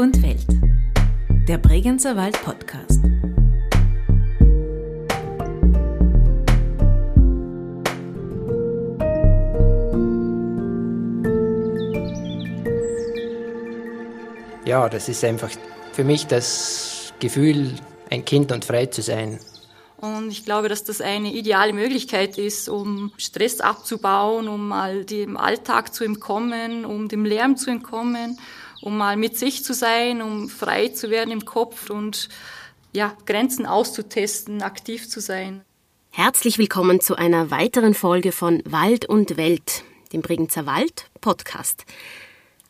und Welt. Der Bregenzer Wald Podcast. Ja, das ist einfach für mich das Gefühl, ein Kind und frei zu sein. Und ich glaube, dass das eine ideale Möglichkeit ist, um Stress abzubauen, um mal dem Alltag zu entkommen, um dem Lärm zu entkommen, um mal mit sich zu sein, um frei zu werden im Kopf und ja, Grenzen auszutesten, aktiv zu sein. Herzlich willkommen zu einer weiteren Folge von Wald und Welt, dem Bregenzer Wald Podcast.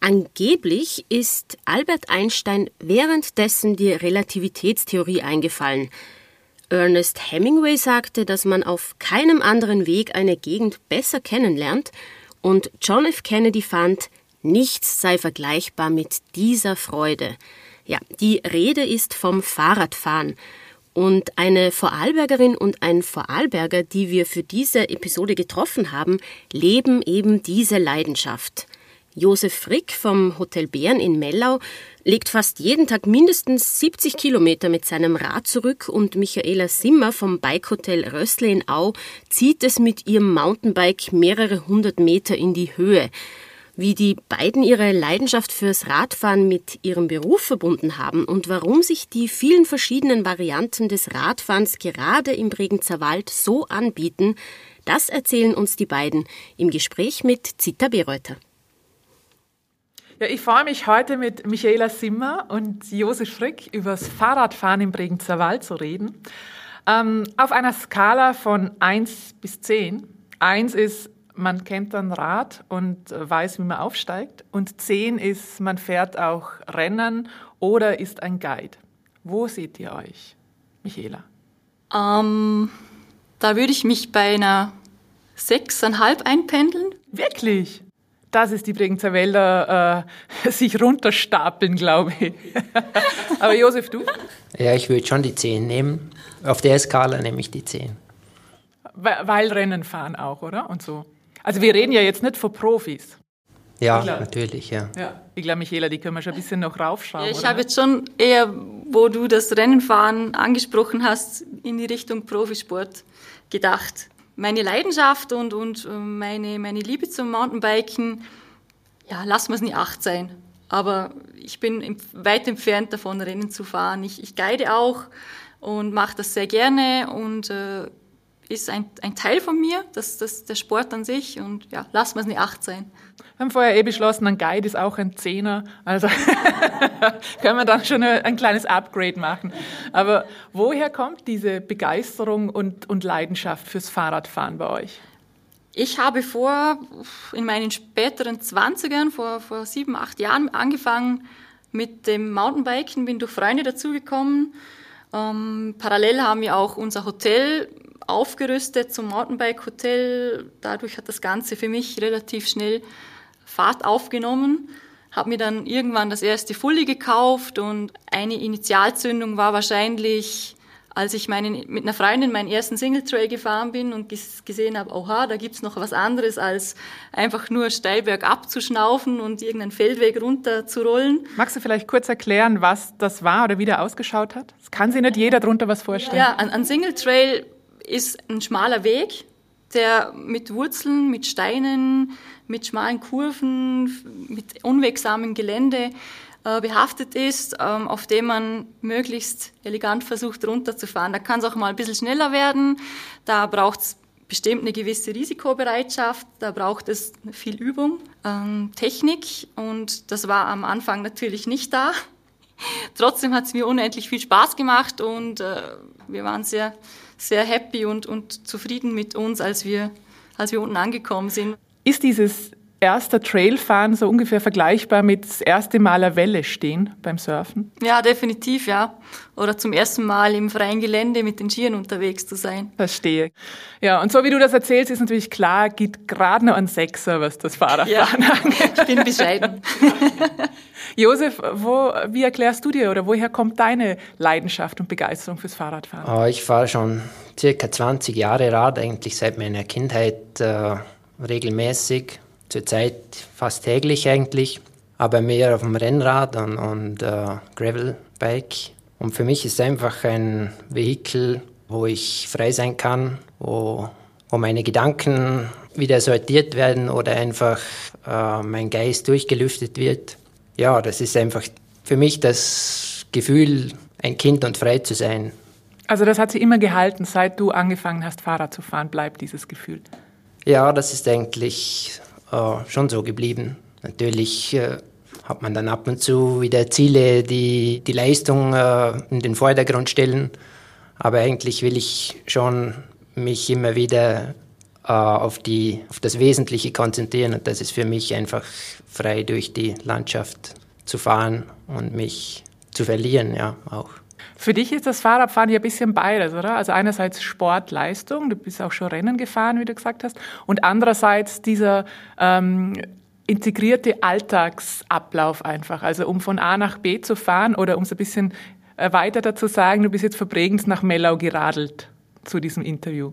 Angeblich ist Albert Einstein währenddessen die Relativitätstheorie eingefallen. Ernest Hemingway sagte, dass man auf keinem anderen Weg eine Gegend besser kennenlernt, und John F. Kennedy fand, nichts sei vergleichbar mit dieser Freude. Ja, die Rede ist vom Fahrradfahren. Und eine Vorarlbergerin und ein Vorarlberger, die wir für diese Episode getroffen haben, leben eben diese Leidenschaft. Josef Frick vom Hotel Bären in Mellau legt fast jeden Tag mindestens 70 Kilometer mit seinem Rad zurück und Michaela Simmer vom Bikehotel Rössle in Au zieht es mit ihrem Mountainbike mehrere hundert Meter in die Höhe. Wie die beiden ihre Leidenschaft fürs Radfahren mit ihrem Beruf verbunden haben und warum sich die vielen verschiedenen Varianten des Radfahrens gerade im Bregenzer Wald so anbieten, das erzählen uns die beiden im Gespräch mit Zita Bereuter. Ja, ich freue mich heute mit Michaela Simmer und Josef Frick über das Fahrradfahren im Bregenzer Wald zu reden. Ähm, auf einer Skala von 1 bis 10. 1 ist, man kennt ein Rad und weiß, wie man aufsteigt. Und 10 ist, man fährt auch Rennen oder ist ein Guide. Wo seht ihr euch, Michaela? Ähm, da würde ich mich bei einer 6,5 einpendeln. Wirklich? das ist die Bregenzer Wälder äh, sich runterstapeln, glaube ich. Aber Josef, du? Ja, ich würde schon die 10 nehmen. Auf der Skala nehme ich die 10. Weil Rennen fahren auch, oder? Und so. Also wir reden ja jetzt nicht von Profis. Ja, glaub, natürlich, ja. ja. Ich glaube, Michaela, die können wir schon ein bisschen noch raufschrauben. Ja, ich habe jetzt schon eher, wo du das Rennenfahren angesprochen hast, in die Richtung Profisport gedacht meine Leidenschaft und, und äh, meine, meine Liebe zum Mountainbiken, ja, lassen wir es nicht acht sein. Aber ich bin weit entfernt davon, Rennen zu fahren. Ich, ich guide auch und mache das sehr gerne und äh, ist ein, ein Teil von mir, das, das, der Sport an sich. Und ja, lassen wir es nicht acht sein. Wir haben vorher eh beschlossen, ein Guide ist auch ein Zehner. Also können wir dann schon ein kleines Upgrade machen. Aber woher kommt diese Begeisterung und, und Leidenschaft fürs Fahrradfahren bei euch? Ich habe vor, in meinen späteren Zwanzigern, vor, vor sieben, acht Jahren angefangen mit dem Mountainbiken, bin durch Freunde dazugekommen. Ähm, parallel haben wir auch unser Hotel aufgerüstet zum Mountainbike-Hotel. Dadurch hat das Ganze für mich relativ schnell Fahrt aufgenommen. Habe mir dann irgendwann das erste Fully gekauft und eine Initialzündung war wahrscheinlich, als ich meinen, mit einer Freundin meinen ersten Single Trail gefahren bin und gesehen habe, oha, da gibt's noch was anderes als einfach nur steil bergab zu schnaufen und irgendeinen Feldweg runter zu rollen. Magst du vielleicht kurz erklären, was das war oder wie der ausgeschaut hat? Das kann sich nicht jeder darunter was vorstellen. Ja, ein Single Trail ist ein schmaler Weg, der mit Wurzeln, mit Steinen, mit schmalen Kurven, mit unwegsamem Gelände äh, behaftet ist, ähm, auf dem man möglichst elegant versucht runterzufahren. Da kann es auch mal ein bisschen schneller werden. Da braucht es bestimmt eine gewisse Risikobereitschaft, da braucht es viel Übung, ähm, Technik und das war am Anfang natürlich nicht da. Trotzdem hat es mir unendlich viel Spaß gemacht und äh, wir waren sehr sehr happy und, und zufrieden mit uns, als wir, als wir unten angekommen sind. Ist dieses erste Trailfahren so ungefähr vergleichbar mit das erste Mal eine Welle stehen beim Surfen? Ja, definitiv, ja. Oder zum ersten Mal im freien Gelände mit den Skiern unterwegs zu sein. Verstehe. Ja, und so wie du das erzählst, ist natürlich klar, geht gerade noch ein Sechser, was das Fahrradfahren ja, angeht. Ich bin bescheiden. Josef, wo, wie erklärst du dir oder woher kommt deine Leidenschaft und Begeisterung fürs Fahrradfahren? Oh, ich fahre schon circa 20 Jahre Rad, eigentlich seit meiner Kindheit äh, regelmäßig, zurzeit fast täglich eigentlich. aber mehr auf dem Rennrad und, und äh, Gravelbike. Und für mich ist es einfach ein Vehikel, wo ich frei sein kann, wo, wo meine Gedanken wieder sortiert werden oder einfach äh, mein Geist durchgelüftet wird. Ja, das ist einfach für mich das Gefühl, ein Kind und frei zu sein. Also das hat sie immer gehalten, seit du angefangen hast, Fahrrad zu fahren, bleibt dieses Gefühl. Ja, das ist eigentlich äh, schon so geblieben. Natürlich äh, hat man dann ab und zu wieder Ziele, die die Leistung äh, in den Vordergrund stellen. Aber eigentlich will ich schon mich immer wieder äh, auf, die, auf das Wesentliche konzentrieren und das ist für mich einfach frei durch die Landschaft zu fahren und mich zu verlieren, ja, auch. Für dich ist das Fahrradfahren ja ein bisschen beides, oder? Also einerseits Sportleistung, du bist auch schon Rennen gefahren, wie du gesagt hast, und andererseits dieser ähm, integrierte Alltagsablauf einfach. Also um von A nach B zu fahren oder um es ein bisschen erweiterter zu sagen, du bist jetzt von Bregenz nach Mellau geradelt zu diesem Interview.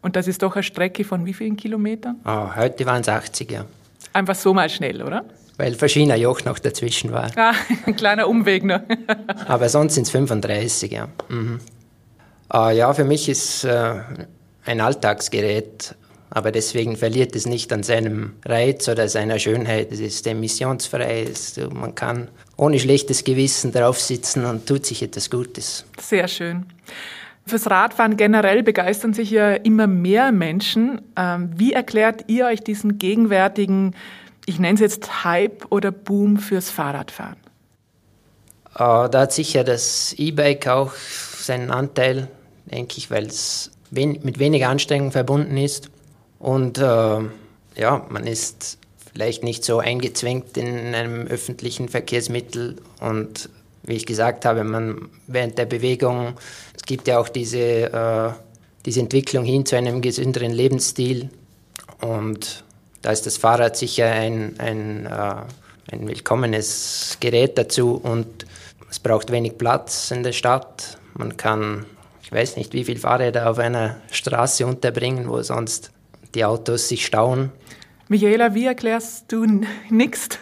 Und das ist doch eine Strecke von wie vielen Kilometern? Oh, heute waren es 80, ja. Einfach so mal schnell, oder? Weil verschiedener Joch noch dazwischen war. Ah, ein kleiner Umweg noch. Aber sonst sind es 35, ja. Mhm. Uh, ja, für mich ist äh, ein Alltagsgerät, aber deswegen verliert es nicht an seinem Reiz oder seiner Schönheit. Es ist emissionsfrei, es, man kann ohne schlechtes Gewissen drauf sitzen und tut sich etwas Gutes. Sehr schön. Fürs Radfahren generell begeistern sich ja immer mehr Menschen. Ähm, wie erklärt ihr euch diesen gegenwärtigen ich nenne es jetzt Hype oder Boom fürs Fahrradfahren? Uh, da hat sicher das E-Bike auch seinen Anteil, denke ich, weil es wen mit weniger Anstrengung verbunden ist. Und uh, ja, man ist vielleicht nicht so eingezwängt in einem öffentlichen Verkehrsmittel. Und wie ich gesagt habe, man während der Bewegung, es gibt ja auch diese, uh, diese Entwicklung hin zu einem gesünderen Lebensstil. Und da ist das Fahrrad sicher ein, ein, äh, ein willkommenes Gerät dazu und es braucht wenig Platz in der Stadt. Man kann, ich weiß nicht, wie viele Fahrräder auf einer Straße unterbringen, wo sonst die Autos sich stauen. Michaela, wie erklärst du nichts?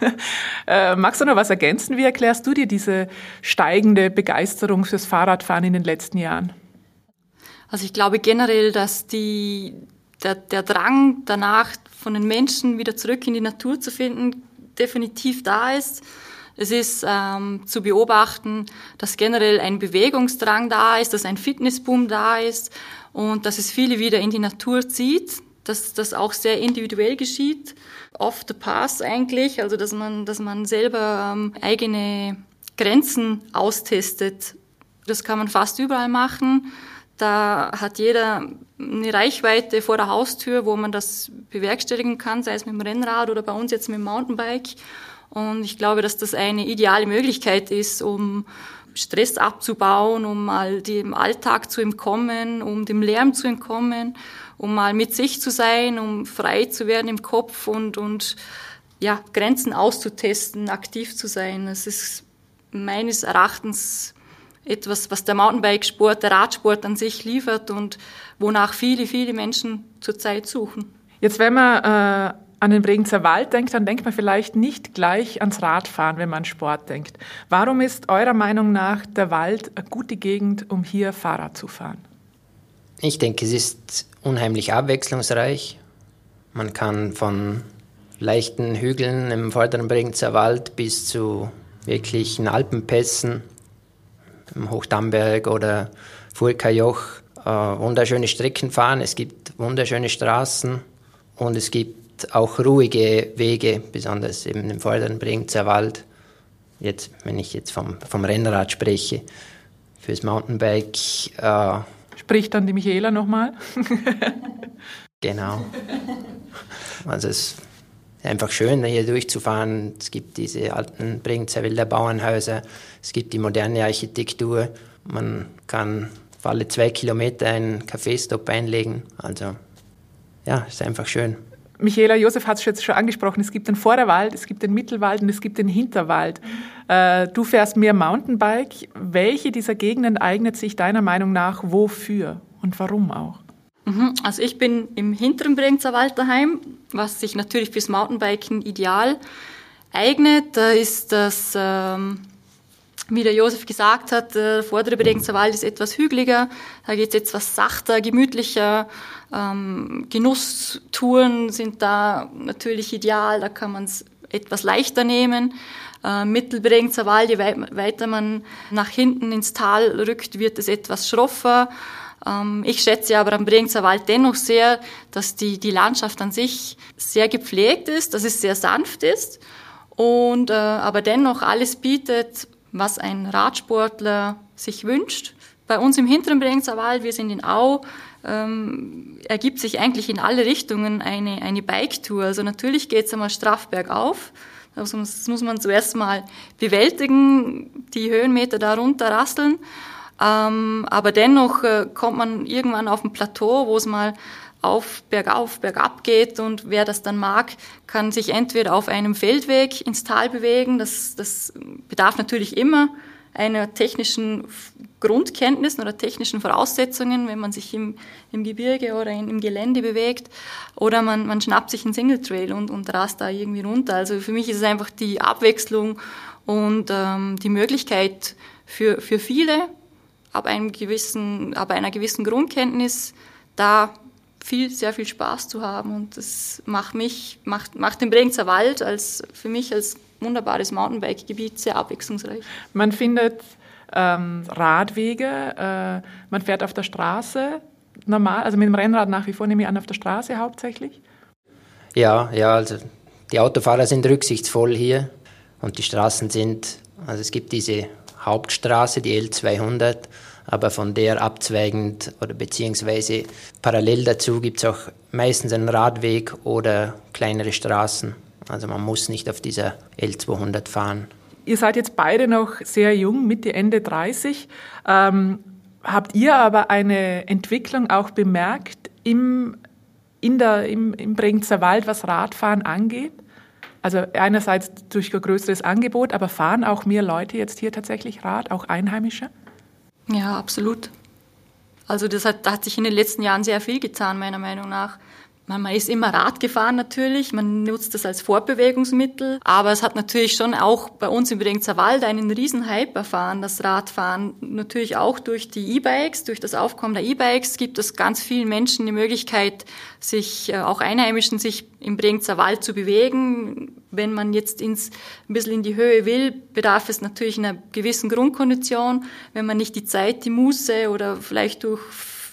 Äh, magst du noch was ergänzen? Wie erklärst du dir diese steigende Begeisterung fürs Fahrradfahren in den letzten Jahren? Also ich glaube generell, dass die, der, der Drang danach, von den Menschen wieder zurück in die Natur zu finden, definitiv da ist. Es ist ähm, zu beobachten, dass generell ein Bewegungsdrang da ist, dass ein Fitnessboom da ist und dass es viele wieder in die Natur zieht, dass das auch sehr individuell geschieht, off the pass eigentlich, also dass man, dass man selber ähm, eigene Grenzen austestet. Das kann man fast überall machen. Da hat jeder eine Reichweite vor der Haustür, wo man das bewerkstelligen kann, sei es mit dem Rennrad oder bei uns jetzt mit dem Mountainbike. Und ich glaube, dass das eine ideale Möglichkeit ist, um Stress abzubauen, um mal dem Alltag zu entkommen, um dem Lärm zu entkommen, um mal mit sich zu sein, um frei zu werden im Kopf und, und ja, Grenzen auszutesten, aktiv zu sein. Das ist meines Erachtens etwas, was der Mountainbikesport, der Radsport an sich liefert und wonach viele, viele Menschen zurzeit suchen. Jetzt, wenn man äh, an den Bregenzer Wald denkt, dann denkt man vielleicht nicht gleich ans Radfahren, wenn man an Sport denkt. Warum ist eurer Meinung nach der Wald eine gute Gegend, um hier Fahrrad zu fahren? Ich denke, es ist unheimlich abwechslungsreich. Man kann von leichten Hügeln im vorderen Bregenzer Wald bis zu wirklichen Alpenpässen im Hochdamberg oder Furka-Joch äh, wunderschöne Strecken fahren. Es gibt wunderschöne Straßen und es gibt auch ruhige Wege, besonders eben im vorderen Bregenzer Wald. Jetzt, wenn ich jetzt vom, vom Rennrad spreche, fürs Mountainbike. Äh, Spricht dann die Michaela nochmal? genau. Also es einfach schön, hier durchzufahren. Es gibt diese alten Bregenzer Wilder Bauernhäuser, es gibt die moderne Architektur. Man kann für alle zwei Kilometer einen Kaffeestopp einlegen. Also ja, ist einfach schön. Michaela Josef hat es jetzt schon angesprochen, es gibt den Vorderwald, es gibt den Mittelwald und es gibt den Hinterwald. Äh, du fährst mehr Mountainbike. Welche dieser Gegenden eignet sich deiner Meinung nach wofür und warum auch? Mhm, also ich bin im hinteren Bregenzer Wald daheim, was sich natürlich fürs Mountainbiken ideal eignet. Da ist das, ähm, wie der Josef gesagt hat, der vordere Bregenzer Wald ist etwas hügeliger, da geht es etwas sachter, gemütlicher. Ähm, Genusstouren sind da natürlich ideal, da kann man es etwas leichter nehmen. Äh, Mittelbregenzer Wald, je weiter man nach hinten ins Tal rückt, wird es etwas schroffer. Ähm, ich schätze aber am Bregenzer Wald dennoch sehr, dass die, die Landschaft an sich sehr gepflegt ist, dass es sehr sanft ist und äh, aber dennoch alles bietet, was ein Radsportler sich wünscht. Bei uns im hinteren Bregenzer Wald, wir sind in Au, ähm, ergibt sich eigentlich in alle Richtungen eine, eine Bike-Tour. Also natürlich geht es einmal straff bergauf. Das muss man zuerst mal bewältigen, die Höhenmeter da runter rasseln. Ähm, aber dennoch äh, kommt man irgendwann auf ein Plateau, wo es mal auf, bergauf, bergab geht und wer das dann mag, kann sich entweder auf einem Feldweg ins Tal bewegen. Das, das bedarf natürlich immer einer technischen Grundkenntnissen oder technischen Voraussetzungen, wenn man sich im, im Gebirge oder in, im Gelände bewegt. Oder man, man schnappt sich einen Single Trail und, und rast da irgendwie runter. Also für mich ist es einfach die Abwechslung und ähm, die Möglichkeit für, für viele, ab, einem gewissen, ab einer gewissen Grundkenntnis, da viel, sehr viel Spaß zu haben. Und das macht mich, macht, macht den Bregenzer Wald als, für mich als wunderbares Mountainbike-Gebiet sehr abwechslungsreich. Man findet ähm, Radwege, äh, man fährt auf der Straße normal, also mit dem Rennrad nach wie vor nehme ich an, auf der Straße hauptsächlich? Ja, ja, also die Autofahrer sind rücksichtsvoll hier und die Straßen sind, also es gibt diese Hauptstraße, die L200, aber von der abzweigend oder beziehungsweise parallel dazu gibt es auch meistens einen Radweg oder kleinere Straßen. Also man muss nicht auf dieser L200 fahren. Ihr seid jetzt beide noch sehr jung, Mitte, Ende 30. Ähm, habt ihr aber eine Entwicklung auch bemerkt im, in der, im, im Bregenzer Wald, was Radfahren angeht? Also einerseits durch ein größeres Angebot, aber fahren auch mehr Leute jetzt hier tatsächlich Rad, auch Einheimische? Ja, absolut. Also das hat, hat sich in den letzten Jahren sehr viel getan, meiner Meinung nach. Man, ist immer Rad gefahren natürlich, man nutzt das als Fortbewegungsmittel, aber es hat natürlich schon auch bei uns im Bregenzer Wald einen riesen Hype erfahren, das Radfahren. Natürlich auch durch die E-Bikes, durch das Aufkommen der E-Bikes gibt es ganz vielen Menschen die Möglichkeit, sich, äh, auch Einheimischen, sich im Bregenzer Wald zu bewegen. Wenn man jetzt ins, ein bisschen in die Höhe will, bedarf es natürlich einer gewissen Grundkondition. Wenn man nicht die Zeit, die Muße oder vielleicht durch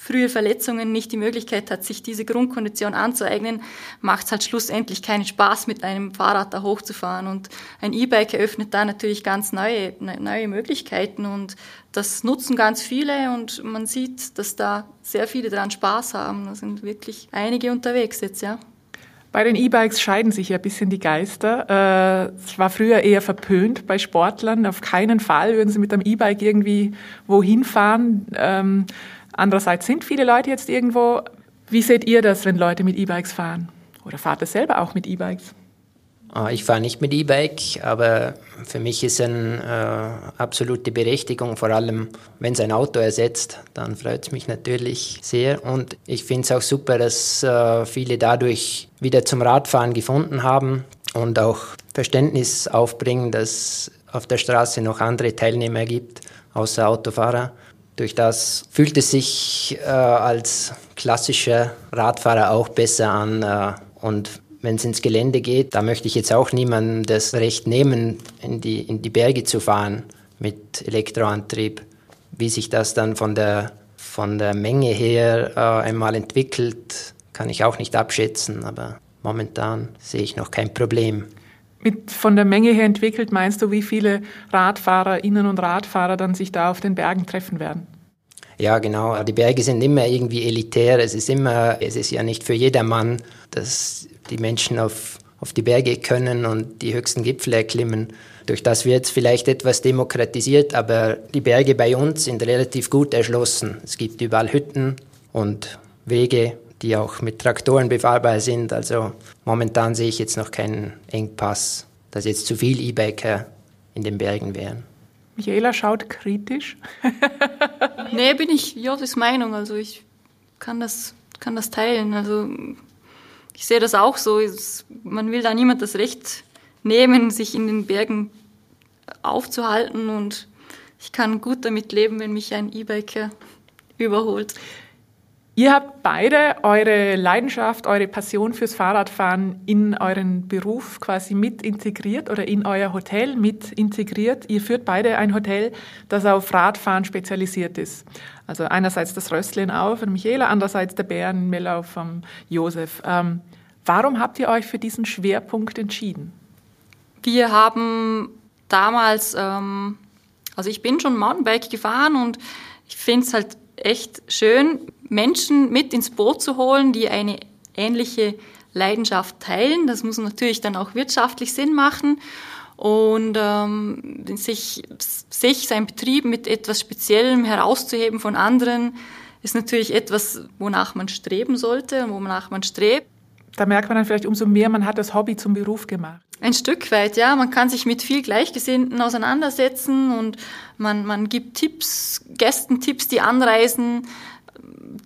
frühe Verletzungen nicht die Möglichkeit hat, sich diese Grundkondition anzueignen, macht es halt schlussendlich keinen Spaß, mit einem Fahrrad da hochzufahren. Und ein E-Bike eröffnet da natürlich ganz neue, ne, neue Möglichkeiten und das nutzen ganz viele und man sieht, dass da sehr viele daran Spaß haben. Da sind wirklich einige unterwegs jetzt, ja. Bei den E-Bikes scheiden sich ja ein bisschen die Geister. Äh, es war früher eher verpönt bei Sportlern. Auf keinen Fall würden sie mit einem E-Bike irgendwie wohin fahren. Andererseits sind viele Leute jetzt irgendwo. Wie seht ihr das, wenn Leute mit E-Bikes fahren? Oder fahrt ihr selber auch mit E-Bikes? Ah, ich fahre nicht mit E-Bike, aber für mich ist eine äh, absolute Berechtigung, vor allem wenn es ein Auto ersetzt, dann freut es mich natürlich sehr. Und ich finde es auch super, dass äh, viele dadurch wieder zum Radfahren gefunden haben und auch Verständnis aufbringen, dass auf der Straße noch andere Teilnehmer gibt, außer Autofahrer. Durch das fühlt es sich äh, als klassischer Radfahrer auch besser an. Äh, und wenn es ins Gelände geht, da möchte ich jetzt auch niemandem das Recht nehmen, in die, in die Berge zu fahren mit Elektroantrieb. Wie sich das dann von der, von der Menge her äh, einmal entwickelt, kann ich auch nicht abschätzen. Aber momentan sehe ich noch kein Problem. Mit von der Menge her entwickelt meinst du, wie viele Radfahrerinnen und Radfahrer dann sich da auf den Bergen treffen werden? Ja, genau. Die Berge sind immer irgendwie elitär. Es ist immer, es ist ja nicht für jedermann, dass die Menschen auf, auf die Berge können und die höchsten Gipfel erklimmen. Durch das wird es vielleicht etwas demokratisiert, aber die Berge bei uns sind relativ gut erschlossen. Es gibt überall Hütten und Wege die auch mit Traktoren befahrbar sind. Also momentan sehe ich jetzt noch keinen Engpass, dass jetzt zu viel E-Biker in den Bergen wären. Michaela schaut kritisch. nee, bin ich Josis Meinung. Also ich kann das, kann das teilen. Also ich sehe das auch so. Man will da niemand das Recht nehmen, sich in den Bergen aufzuhalten und ich kann gut damit leben, wenn mich ein E-Biker überholt. Ihr habt beide eure Leidenschaft, eure Passion fürs Fahrradfahren in euren Beruf quasi mit integriert oder in euer Hotel mit integriert. Ihr führt beide ein Hotel, das auf Radfahren spezialisiert ist. Also einerseits das Rösslin auf von Michaela, andererseits der Bärenmellau vom Josef. Ähm, warum habt ihr euch für diesen Schwerpunkt entschieden? Wir haben damals, ähm, also ich bin schon Mountainbike gefahren und ich finde es halt echt schön, Menschen mit ins Boot zu holen, die eine ähnliche Leidenschaft teilen. Das muss natürlich dann auch wirtschaftlich Sinn machen und ähm, sich, sich, sein Betrieb mit etwas Speziellem herauszuheben von anderen, ist natürlich etwas, wonach man streben sollte und wonach man strebt. Da merkt man dann vielleicht umso mehr, man hat das Hobby zum Beruf gemacht. Ein Stück weit, ja. Man kann sich mit viel Gleichgesinnten auseinandersetzen und man, man gibt Tipps, Gästentipps, die anreisen,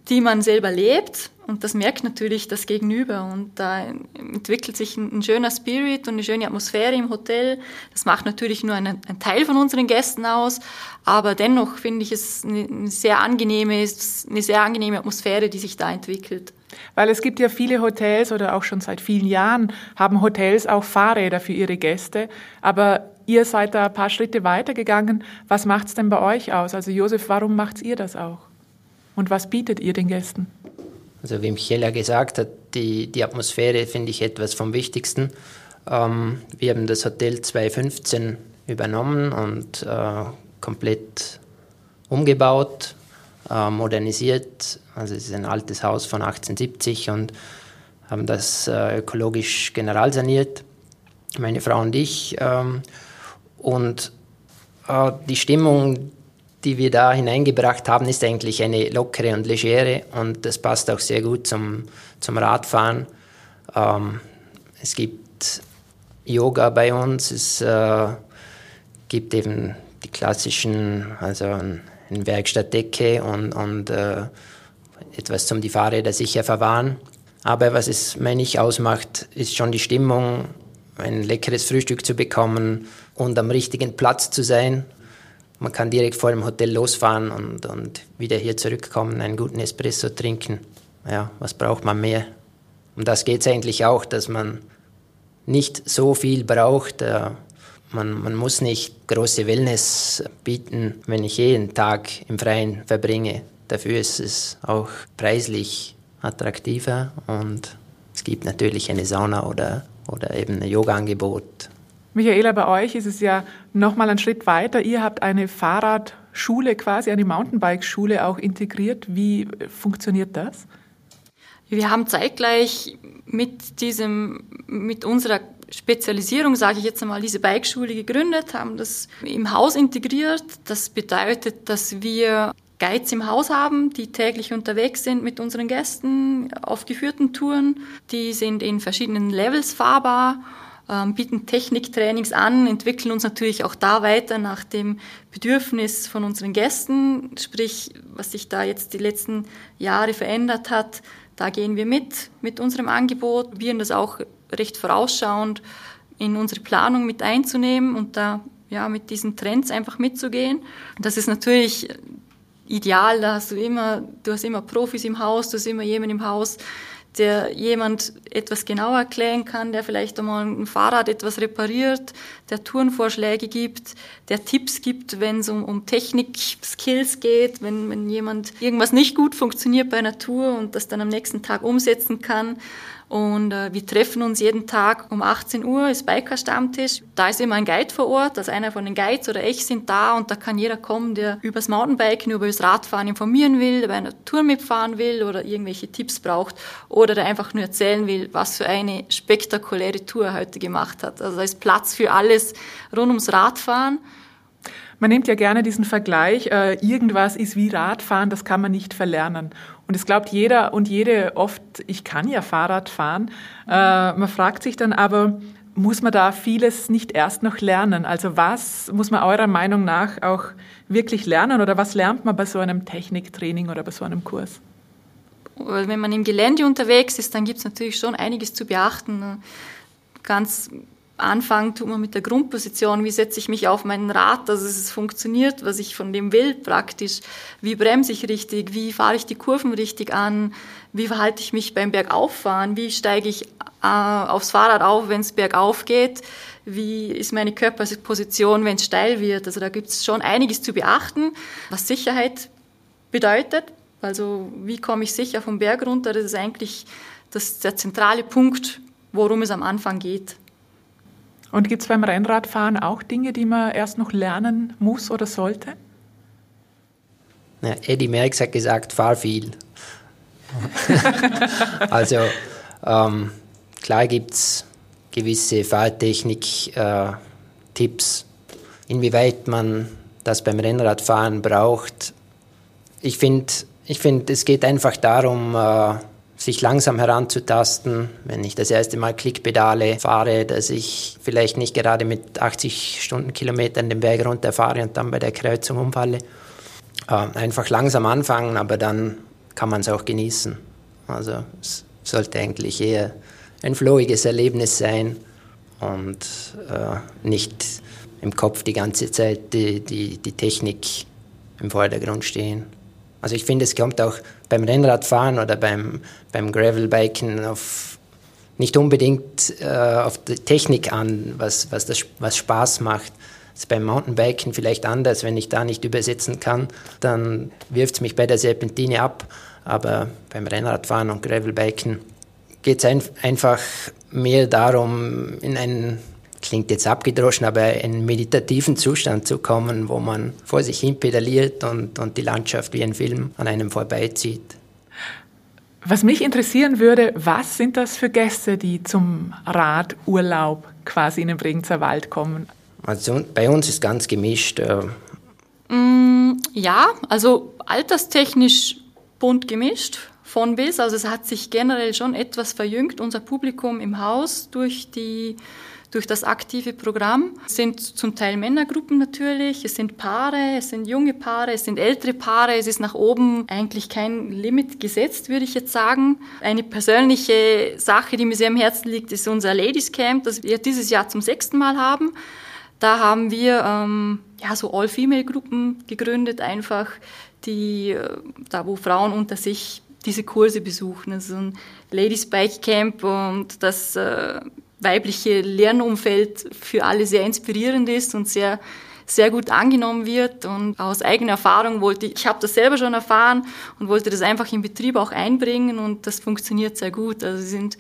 die man selber lebt. Und das merkt natürlich das Gegenüber. Und da entwickelt sich ein, ein schöner Spirit und eine schöne Atmosphäre im Hotel. Das macht natürlich nur einen, einen Teil von unseren Gästen aus. Aber dennoch finde ich es eine, eine sehr angenehme, eine sehr angenehme Atmosphäre, die sich da entwickelt. Weil es gibt ja viele Hotels oder auch schon seit vielen Jahren haben Hotels auch Fahrräder für ihre Gäste. Aber ihr seid da ein paar Schritte weitergegangen. Was macht es denn bei euch aus? Also Josef, warum macht ihr das auch? Und was bietet ihr den Gästen? Also wie Michaela gesagt hat, die, die Atmosphäre finde ich etwas vom Wichtigsten. Ähm, wir haben das Hotel 2015 übernommen und äh, komplett umgebaut äh, modernisiert. Also es ist ein altes Haus von 1870 und haben das äh, ökologisch generalsaniert, meine Frau und ich. Ähm, und äh, die Stimmung, die wir da hineingebracht haben, ist eigentlich eine lockere und legere und das passt auch sehr gut zum, zum Radfahren. Ähm, es gibt Yoga bei uns, es äh, gibt eben die klassischen, also ein eine Werkstattdecke und, und äh, etwas zum die Fahrräder sicher verwahren. Aber was es mir nicht ausmacht, ist schon die Stimmung, ein leckeres Frühstück zu bekommen und am richtigen Platz zu sein. Man kann direkt vor dem Hotel losfahren und, und wieder hier zurückkommen, einen guten Espresso trinken. Ja, was braucht man mehr? Um das geht es eigentlich auch, dass man nicht so viel braucht. Äh, man, man muss nicht große Wellness bieten, wenn ich jeden Tag im Freien verbringe. Dafür ist es auch preislich attraktiver und es gibt natürlich eine Sauna oder, oder eben ein Yoga-Angebot. Michaela, bei euch ist es ja nochmal einen Schritt weiter. Ihr habt eine Fahrradschule quasi, eine Mountainbike-Schule auch integriert. Wie funktioniert das? Wir haben zeitgleich mit diesem, mit unserer Spezialisierung, sage ich jetzt einmal, diese Bikeschule gegründet, haben das im Haus integriert. Das bedeutet, dass wir Guides im Haus haben, die täglich unterwegs sind mit unseren Gästen auf geführten Touren. Die sind in verschiedenen Levels fahrbar, ähm, bieten Techniktrainings an, entwickeln uns natürlich auch da weiter nach dem Bedürfnis von unseren Gästen, sprich, was sich da jetzt die letzten Jahre verändert hat. Da gehen wir mit, mit unserem Angebot, probieren das auch recht vorausschauend in unsere Planung mit einzunehmen und da ja mit diesen Trends einfach mitzugehen. Das ist natürlich ideal, da hast du immer, du hast immer Profis im Haus, du hast immer jemanden im Haus, der jemand etwas genauer erklären kann, der vielleicht einmal ein Fahrrad etwas repariert, der Tourenvorschläge gibt, der Tipps gibt, wenn es um, um Technik-Skills geht, wenn, wenn jemand irgendwas nicht gut funktioniert bei einer Tour und das dann am nächsten Tag umsetzen kann. Und äh, wir treffen uns jeden Tag um 18 Uhr, ist Biker-Stammtisch. Da ist immer ein Guide vor Ort, also einer von den Guides oder ich sind da und da kann jeder kommen, der übers Mountainbiken, über das Radfahren informieren will, bei einer Tour mitfahren will oder irgendwelche Tipps braucht oder der einfach nur erzählen will, was für eine spektakuläre Tour er heute gemacht hat. Also da ist Platz für alles rund ums Radfahren. Man nimmt ja gerne diesen Vergleich, äh, irgendwas ist wie Radfahren, das kann man nicht verlernen. Und es glaubt jeder und jede oft, ich kann ja Fahrrad fahren. Äh, man fragt sich dann aber, muss man da vieles nicht erst noch lernen? Also was muss man eurer Meinung nach auch wirklich lernen oder was lernt man bei so einem Techniktraining oder bei so einem Kurs? Wenn man im Gelände unterwegs ist, dann gibt es natürlich schon einiges zu beachten. Ganz anfangen tut man mit der Grundposition, wie setze ich mich auf meinen Rad, dass es funktioniert, was ich von dem will praktisch, wie bremse ich richtig, wie fahre ich die Kurven richtig an, wie verhalte ich mich beim Bergauffahren, wie steige ich äh, aufs Fahrrad auf, wenn es bergauf geht, wie ist meine Körperposition, wenn es steil wird. Also da gibt es schon einiges zu beachten, was Sicherheit bedeutet. Also wie komme ich sicher vom Berg runter, das ist eigentlich das, der zentrale Punkt, worum es am Anfang geht. Und gibt es beim Rennradfahren auch Dinge, die man erst noch lernen muss oder sollte? Ja, Eddie Merckx hat gesagt, fahr viel. also ähm, klar gibt es gewisse Fahrtechnik-Tipps, äh, inwieweit man das beim Rennradfahren braucht. Ich finde, ich find, es geht einfach darum, äh, sich langsam heranzutasten. Wenn ich das erste Mal Klickpedale fahre, dass ich vielleicht nicht gerade mit 80 Stundenkilometern den Berg runterfahre und dann bei der Kreuzung umfalle. Äh, einfach langsam anfangen, aber dann kann man es auch genießen. Also es sollte eigentlich eher ein flowiges Erlebnis sein und äh, nicht im Kopf die ganze Zeit die, die, die Technik im Vordergrund stehen. Also ich finde, es kommt auch beim Rennradfahren oder beim, beim Gravelbiken auf nicht unbedingt äh, auf die Technik an, was, was, das, was Spaß macht. Das ist beim Mountainbiken vielleicht anders. Wenn ich da nicht übersetzen kann, dann wirft es mich bei der Serpentine ab. Aber beim Rennradfahren und Gravelbiken geht es ein, einfach mehr darum, in einen klingt jetzt abgedroschen, aber in einen meditativen Zustand zu kommen, wo man vor sich hin pedaliert und, und die Landschaft wie ein Film an einem vorbeizieht. Was mich interessieren würde, was sind das für Gäste, die zum Radurlaub quasi in den Bregenzer Wald kommen? Also bei uns ist ganz gemischt. Äh mm, ja, also alterstechnisch bunt gemischt von bis. Also es hat sich generell schon etwas verjüngt, unser Publikum im Haus durch die durch das aktive Programm. Sind zum Teil Männergruppen natürlich, es sind Paare, es sind junge Paare, es sind ältere Paare. Es ist nach oben eigentlich kein Limit gesetzt, würde ich jetzt sagen. Eine persönliche Sache, die mir sehr am Herzen liegt, ist unser Ladies Camp, das wir dieses Jahr zum sechsten Mal haben. Da haben wir ähm, ja so All-Female-Gruppen gegründet, einfach die äh, da, wo Frauen unter sich diese Kurse besuchen. Also ein Ladies Bike Camp und das äh, weibliche Lernumfeld für alle sehr inspirierend ist und sehr sehr gut angenommen wird und aus eigener Erfahrung wollte ich, ich habe das selber schon erfahren und wollte das einfach im Betrieb auch einbringen und das funktioniert sehr gut. Also sie sind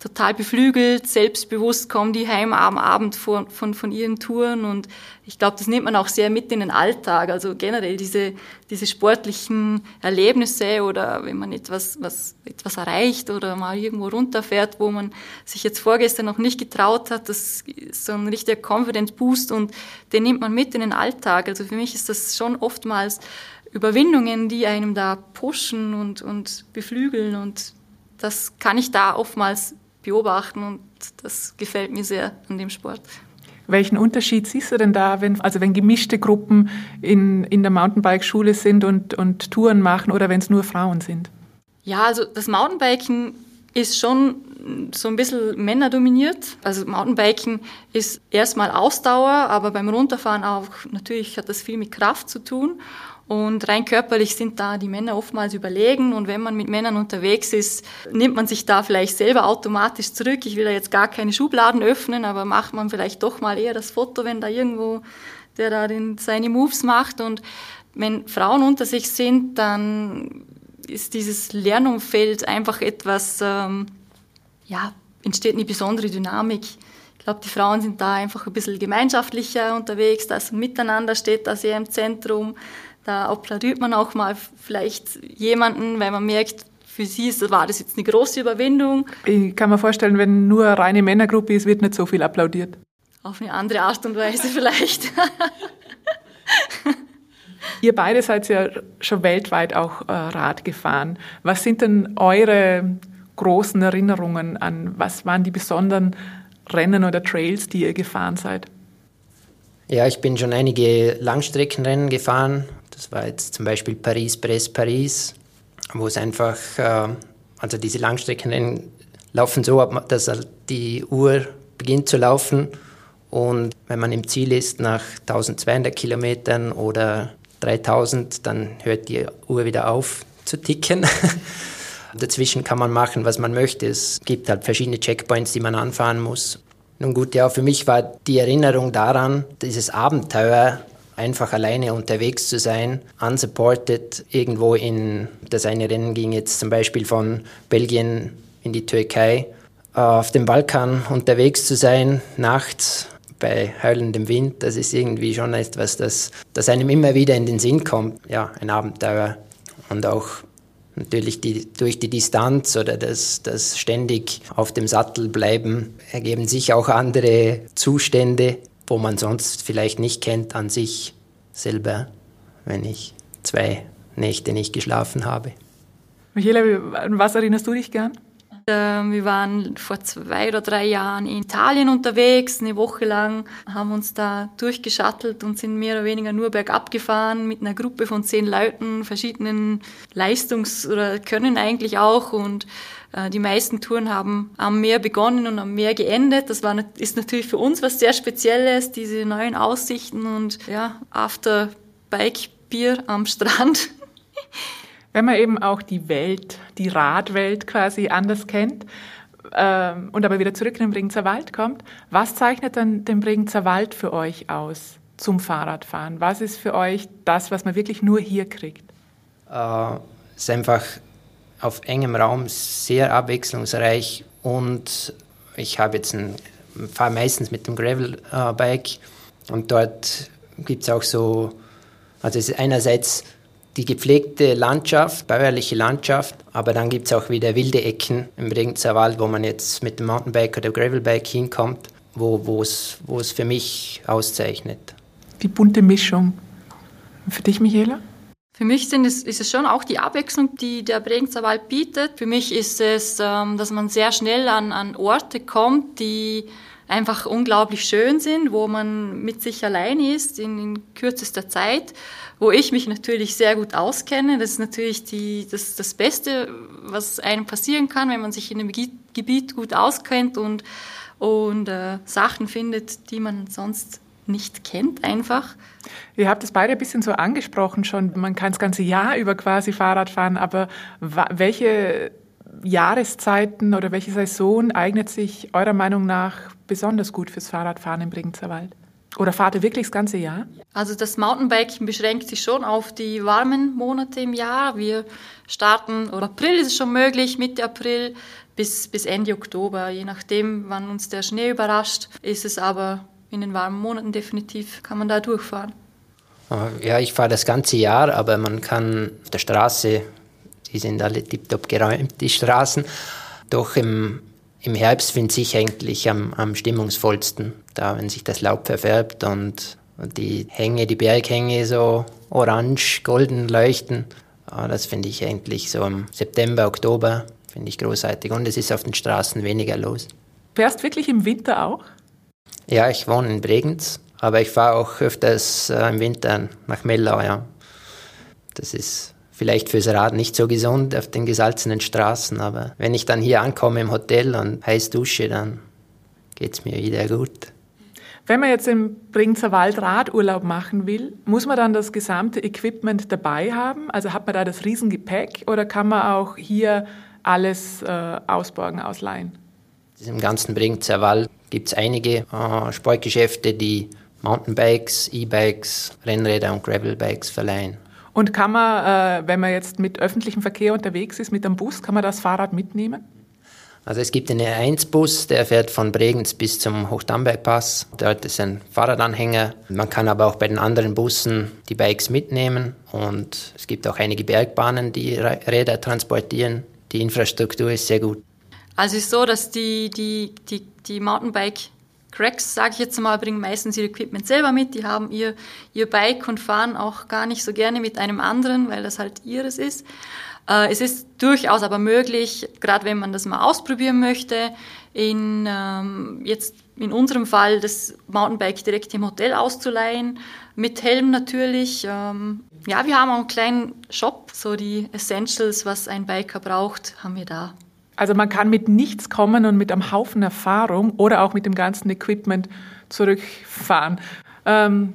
total beflügelt, selbstbewusst kommen die heim am Abend von, von, von ihren Touren und ich glaube, das nimmt man auch sehr mit in den Alltag. Also generell diese, diese sportlichen Erlebnisse oder wenn man etwas, was, etwas erreicht oder mal irgendwo runterfährt, wo man sich jetzt vorgestern noch nicht getraut hat, das ist so ein richtiger Confidence Boost und den nimmt man mit in den Alltag. Also für mich ist das schon oftmals Überwindungen, die einem da pushen und, und beflügeln und das kann ich da oftmals beobachten und das gefällt mir sehr an dem Sport. Welchen Unterschied siehst du denn da, wenn, also wenn gemischte Gruppen in, in der Mountainbike-Schule sind und, und Touren machen oder wenn es nur Frauen sind? Ja, also das Mountainbiken ist schon so ein bisschen männerdominiert. Also Mountainbiken ist erstmal Ausdauer, aber beim Runterfahren auch natürlich hat das viel mit Kraft zu tun. Und rein körperlich sind da die Männer oftmals überlegen. Und wenn man mit Männern unterwegs ist, nimmt man sich da vielleicht selber automatisch zurück. Ich will da jetzt gar keine Schubladen öffnen, aber macht man vielleicht doch mal eher das Foto, wenn da irgendwo der da den, seine Moves macht. Und wenn Frauen unter sich sind, dann ist dieses Lernumfeld einfach etwas, ähm, ja, entsteht eine besondere Dynamik. Ich glaube, die Frauen sind da einfach ein bisschen gemeinschaftlicher unterwegs, das Miteinander steht da sehr im Zentrum. Da applaudiert man auch mal vielleicht jemanden, weil man merkt, für sie ist, war das jetzt eine große Überwindung. Ich kann mir vorstellen, wenn nur eine reine Männergruppe ist, wird nicht so viel applaudiert. Auf eine andere Art und Weise vielleicht. Ihr beide seid ja schon weltweit auch äh, Rad gefahren. Was sind denn eure großen Erinnerungen an, was waren die besonderen Rennen oder Trails, die ihr gefahren seid? Ja, ich bin schon einige Langstreckenrennen gefahren, das war jetzt zum Beispiel Paris-Brest-Paris, wo es einfach, äh, also diese Langstreckenrennen laufen so ab, dass halt die Uhr beginnt zu laufen. Und wenn man im Ziel ist nach 1200 Kilometern oder 3000, dann hört die Uhr wieder auf zu ticken. Dazwischen kann man machen, was man möchte. Es gibt halt verschiedene Checkpoints, die man anfahren muss. Nun gut, ja, für mich war die Erinnerung daran, dieses Abenteuer, einfach alleine unterwegs zu sein, unsupported, irgendwo in, das eine Rennen ging jetzt zum Beispiel von Belgien in die Türkei, äh, auf dem Balkan unterwegs zu sein, nachts bei heulendem Wind, das ist irgendwie schon etwas, das, das einem immer wieder in den Sinn kommt. Ja, ein Abenteuer und auch natürlich die, durch die Distanz oder das, das ständig auf dem Sattel bleiben ergeben sich auch andere Zustände, wo man sonst vielleicht nicht kennt an sich selber, wenn ich zwei Nächte nicht geschlafen habe. Michaela, an was erinnerst du dich gern? Ähm, wir waren vor zwei oder drei Jahren in Italien unterwegs, eine Woche lang, haben uns da durchgeschattelt und sind mehr oder weniger nur bergab gefahren mit einer Gruppe von zehn Leuten, verschiedenen Leistungs- oder Können eigentlich auch und die meisten Touren haben am Meer begonnen und am Meer geendet. Das war, ist natürlich für uns was sehr Spezielles, diese neuen Aussichten und ja, After Bike Bier am Strand. Wenn man eben auch die Welt, die Radwelt quasi anders kennt ähm, und aber wieder zurück in den Bregenzer Wald kommt, was zeichnet dann den Bregenzer Wald für euch aus zum Fahrradfahren? Was ist für euch das, was man wirklich nur hier kriegt? Äh, es ist einfach auf engem Raum sehr abwechslungsreich und ich habe jetzt ein, fahre meistens mit dem Gravelbike und dort gibt es auch so, also es ist einerseits die gepflegte Landschaft, bäuerliche Landschaft, aber dann gibt es auch wieder wilde Ecken im Bregenzer Wald, wo man jetzt mit dem Mountainbike oder Gravelbike hinkommt, wo es für mich auszeichnet. Die bunte Mischung. Für dich, Michaela? Für mich sind es, ist es schon auch die Abwechslung, die der Bregenzer Wald bietet. Für mich ist es, ähm, dass man sehr schnell an, an Orte kommt, die einfach unglaublich schön sind, wo man mit sich allein ist in, in kürzester Zeit, wo ich mich natürlich sehr gut auskenne. Das ist natürlich die, das, das Beste, was einem passieren kann, wenn man sich in einem Gebiet gut auskennt und, und äh, Sachen findet, die man sonst nicht kennt einfach. Ihr habt es beide ein bisschen so angesprochen schon. Man kann das ganze Jahr über quasi Fahrrad fahren, aber welche Jahreszeiten oder welche Saison eignet sich eurer Meinung nach besonders gut fürs Fahrradfahren im Bregenzer Wald? Oder fahrt ihr wirklich das ganze Jahr? Also das Mountainbiken beschränkt sich schon auf die warmen Monate im Jahr. Wir starten, oder April ist es schon möglich, Mitte April bis, bis Ende Oktober. Je nachdem, wann uns der Schnee überrascht, ist es aber in den warmen Monaten definitiv kann man da durchfahren. Äh, ja, ich fahre das ganze Jahr, aber man kann auf der Straße, die sind alle tiptop geräumt, die Straßen. Doch im, im Herbst finde ich eigentlich am, am stimmungsvollsten, da wenn sich das Laub verfärbt und, und die Hänge, die Berghänge so orange, golden leuchten. Ah, das finde ich eigentlich so im September, Oktober, finde ich großartig. Und es ist auf den Straßen weniger los. Fährst wirklich im Winter auch? Ja, ich wohne in Bregenz, aber ich fahre auch öfters äh, im Winter nach Mellau, ja. Das ist vielleicht fürs Rad nicht so gesund auf den gesalzenen Straßen, aber wenn ich dann hier ankomme im Hotel und heiß dusche, dann geht es mir wieder gut. Wenn man jetzt im Bregenzer Wald Radurlaub machen will, muss man dann das gesamte Equipment dabei haben? Also hat man da das Riesengepäck oder kann man auch hier alles äh, ausborgen, ausleihen? Im ganzen Bregenzer Wald gibt es einige äh, Sportgeschäfte, die Mountainbikes, E-Bikes, Rennräder und Gravelbikes verleihen. Und kann man, äh, wenn man jetzt mit öffentlichem Verkehr unterwegs ist, mit einem Bus, kann man das Fahrrad mitnehmen? Also es gibt einen 1-Bus, der fährt von Bregenz bis zum Hochdambergpass. Dort ist ein Fahrradanhänger. Man kann aber auch bei den anderen Bussen die Bikes mitnehmen. Und es gibt auch einige Bergbahnen, die Räder transportieren. Die Infrastruktur ist sehr gut. Also es ist so, dass die, die, die, die Mountainbike-Cracks, sage ich jetzt mal, bringen meistens ihr Equipment selber mit. Die haben ihr, ihr Bike und fahren auch gar nicht so gerne mit einem anderen, weil das halt ihres ist. Äh, es ist durchaus aber möglich, gerade wenn man das mal ausprobieren möchte, in, ähm, jetzt in unserem Fall das Mountainbike direkt im Hotel auszuleihen, mit Helm natürlich. Ähm, ja, wir haben auch einen kleinen Shop, so die Essentials, was ein Biker braucht, haben wir da. Also man kann mit nichts kommen und mit einem Haufen Erfahrung oder auch mit dem ganzen Equipment zurückfahren. Ähm,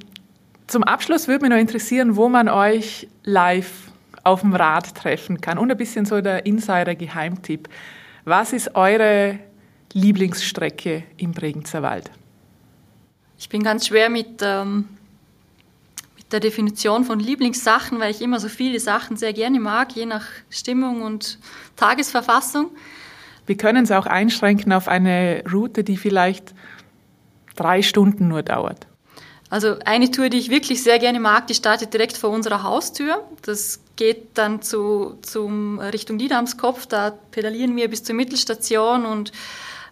zum Abschluss würde mich noch interessieren, wo man euch live auf dem Rad treffen kann und ein bisschen so der Insider-Geheimtipp. Was ist eure Lieblingsstrecke im Bregenzer Wald? Ich bin ganz schwer mit, ähm, mit der Definition von Lieblingssachen, weil ich immer so viele Sachen sehr gerne mag, je nach Stimmung und Tagesverfassung. Wir können es auch einschränken auf eine Route, die vielleicht drei Stunden nur dauert. Also eine Tour, die ich wirklich sehr gerne mag, die startet direkt vor unserer Haustür. Das geht dann zu, zum Richtung Niedamskopf. Da pedalieren wir bis zur Mittelstation und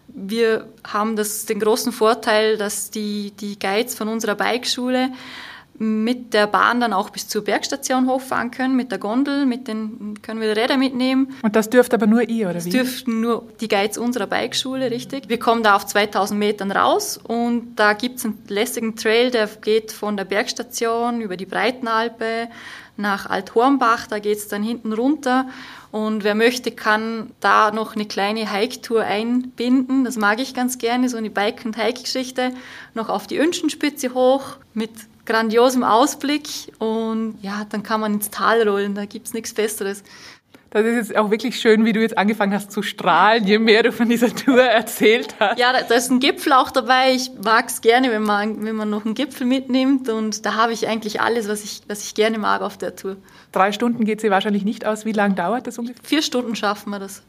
wir haben das, den großen Vorteil, dass die, die Guides von unserer Bikeschule mit der Bahn dann auch bis zur Bergstation hochfahren können, mit der Gondel, mit den können wir die Räder mitnehmen. Und das dürft aber nur ihr, oder das wie? Das dürften nur die Guides unserer Bikeschule, richtig. Wir kommen da auf 2000 Metern raus und da gibt es einen lässigen Trail, der geht von der Bergstation über die Breitenalpe nach Althornbach, da geht es dann hinten runter und wer möchte, kann da noch eine kleine Hike-Tour einbinden. Das mag ich ganz gerne, so eine Bike- und Hike-Geschichte. Noch auf die Önschenspitze hoch mit grandiosem Ausblick und ja, dann kann man ins Tal rollen, da gibt es nichts Besseres. Das ist jetzt auch wirklich schön, wie du jetzt angefangen hast zu strahlen, je mehr du von dieser Tour erzählt hast. Ja, da ist ein Gipfel auch dabei. Ich mag es gerne, wenn man, wenn man noch einen Gipfel mitnimmt. Und da habe ich eigentlich alles, was ich, was ich gerne mag auf der Tour. Drei Stunden geht sie wahrscheinlich nicht aus. Wie lange dauert das ungefähr? Vier Stunden schaffen wir das.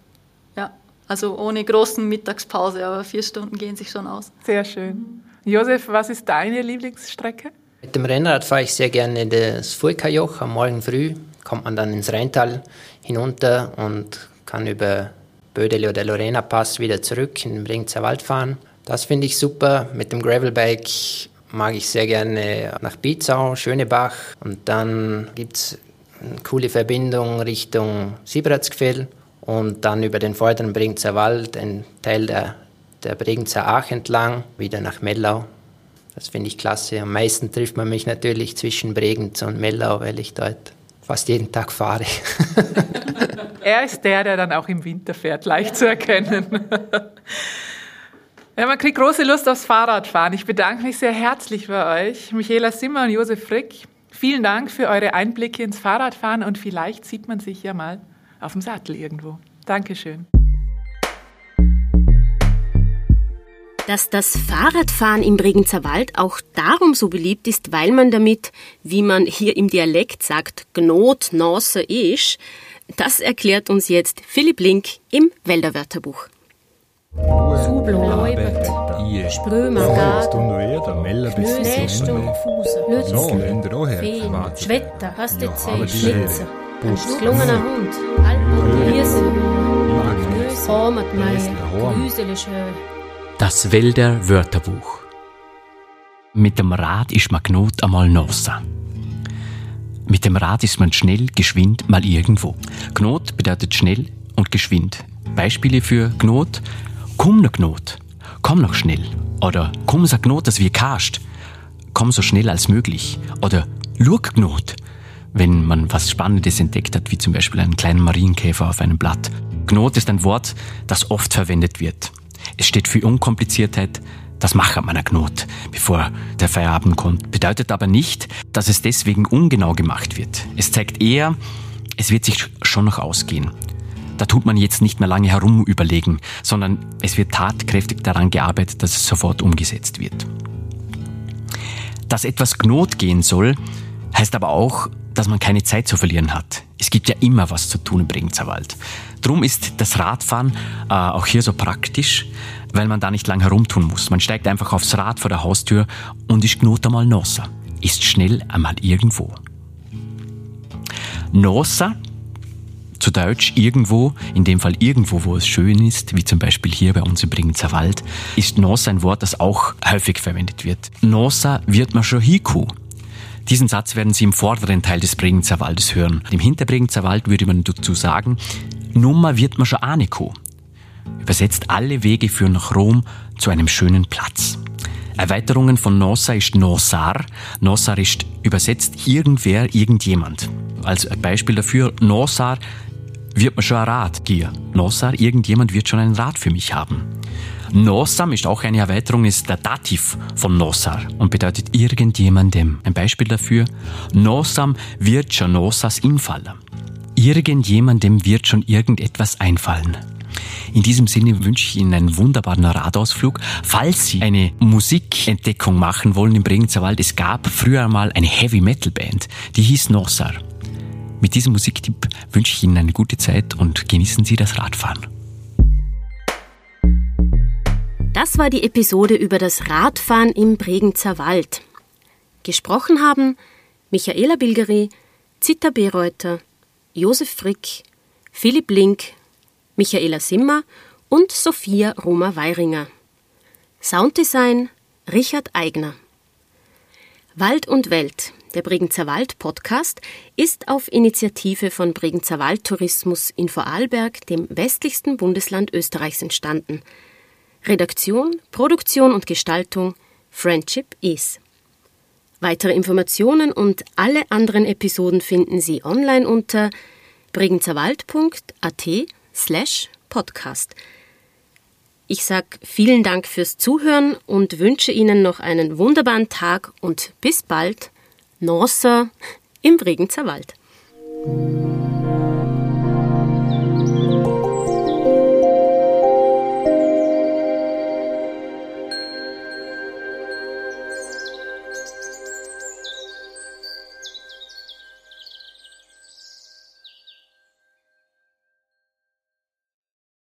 Ja, also ohne großen Mittagspause, aber vier Stunden gehen sich schon aus. Sehr schön. Josef, was ist deine Lieblingsstrecke? Mit dem Rennrad fahre ich sehr gerne das Fulkajoch am Morgen früh. Kommt man dann ins Rheintal hinunter und kann über Bödeli oder Lorena Pass wieder zurück in den Bregenzer Wald fahren. Das finde ich super. Mit dem Gravelbike mag ich sehr gerne nach Bizau, Schönebach und dann gibt es eine coole Verbindung Richtung Siebratsgfell und dann über den vorderen Bregenzer Wald, ein Teil der, der Bregenzer Ach entlang, wieder nach Mellau. Das finde ich klasse. Am meisten trifft man mich natürlich zwischen Bregenz und Mellau, weil ich dort fast jeden Tag fahre. er ist der, der dann auch im Winter fährt, leicht zu erkennen. Ja, man kriegt große Lust aufs Fahrradfahren. Ich bedanke mich sehr herzlich bei euch, Michaela Simmer und Josef Frick. Vielen Dank für eure Einblicke ins Fahrradfahren und vielleicht sieht man sich ja mal auf dem Sattel irgendwo. Dankeschön. Dass das Fahrradfahren im Bregenzer Wald auch darum so beliebt ist, weil man damit, wie man hier im Dialekt sagt, Gnot Nase ist, das erklärt uns jetzt Philipp Link im Wälderwörterbuch. Subläubert, Sprömer, Knöstung, Lützel, Feen, Schwetter, Hastezei, Schlitzer, Gelungener Hund, Alpen, Wiese, Hormatmeier, Grüsele schön. Das Wälder Wörterbuch. Mit dem Rad ist man Gnot einmal nosa. Mit dem Rad ist man schnell, geschwind, mal irgendwo. Gnot bedeutet schnell und geschwind. Beispiele für Gnot. Komm noch Gnot. Komm noch schnell. Oder komm sag Gnot, dass wir kascht. Komm so schnell als möglich. Oder lurk Gnot. Wenn man was Spannendes entdeckt hat, wie zum Beispiel einen kleinen Marienkäfer auf einem Blatt. Gnot ist ein Wort, das oft verwendet wird. Es steht für Unkompliziertheit. Das macht man Knot, bevor der Feierabend kommt. Bedeutet aber nicht, dass es deswegen ungenau gemacht wird. Es zeigt eher, es wird sich schon noch ausgehen. Da tut man jetzt nicht mehr lange herum überlegen, sondern es wird tatkräftig daran gearbeitet, dass es sofort umgesetzt wird. Dass etwas Gnot gehen soll, heißt aber auch, dass man keine Zeit zu verlieren hat. Es gibt ja immer was zu tun im Bregenzer Wald. Drum ist das Radfahren äh, auch hier so praktisch, weil man da nicht lang herumtun muss. Man steigt einfach aufs Rad vor der Haustür und ist gnot einmal Nossa. Ist schnell einmal irgendwo. Nossa, zu Deutsch irgendwo, in dem Fall irgendwo, wo es schön ist, wie zum Beispiel hier bei uns im Bregenzer Wald, ist Nossa ein Wort, das auch häufig verwendet wird. Nossa wird man schon hiku. Diesen Satz werden Sie im vorderen Teil des Bregenzer Waldes hören. Im Hinterbregenzer Wald würde man dazu sagen, Nummer wird man schon Aniko. Übersetzt alle Wege führen nach Rom zu einem schönen Platz. Erweiterungen von Nossa ist Nosar. Nosar ist übersetzt irgendwer, irgendjemand. Als Beispiel dafür, Nosar wird man schon ein Rad gier. Nosar, irgendjemand wird schon ein Rad für mich haben. Nosam ist auch eine Erweiterung, ist der Dativ von Nosar und bedeutet irgendjemandem. Ein Beispiel dafür, Nosam wird schon Nosas infallen. Irgendjemandem wird schon irgendetwas einfallen. In diesem Sinne wünsche ich Ihnen einen wunderbaren Radausflug. Falls Sie eine Musikentdeckung machen wollen im Bregenzer Wald, es gab früher mal eine Heavy Metal Band, die hieß Nosar. Mit diesem Musiktipp wünsche ich Ihnen eine gute Zeit und genießen Sie das Radfahren. Das war die Episode über das Radfahren im Bregenzer Wald. Gesprochen haben Michaela Bilgeri, Zita Bereuter, Josef Frick, Philipp Link, Michaela Simmer und Sophia Roma-Weiringer. Sounddesign Richard Eigner. Wald und Welt, der Bregenzer Wald Podcast, ist auf Initiative von Bregenzer Wald Tourismus in Vorarlberg, dem westlichsten Bundesland Österreichs, entstanden. Redaktion, Produktion und Gestaltung Friendship is. Weitere Informationen und alle anderen Episoden finden Sie online unter bregenzerwald.at slash podcast. Ich sage vielen Dank fürs Zuhören und wünsche Ihnen noch einen wunderbaren Tag und bis bald. Norsa im Bregenzer Wald.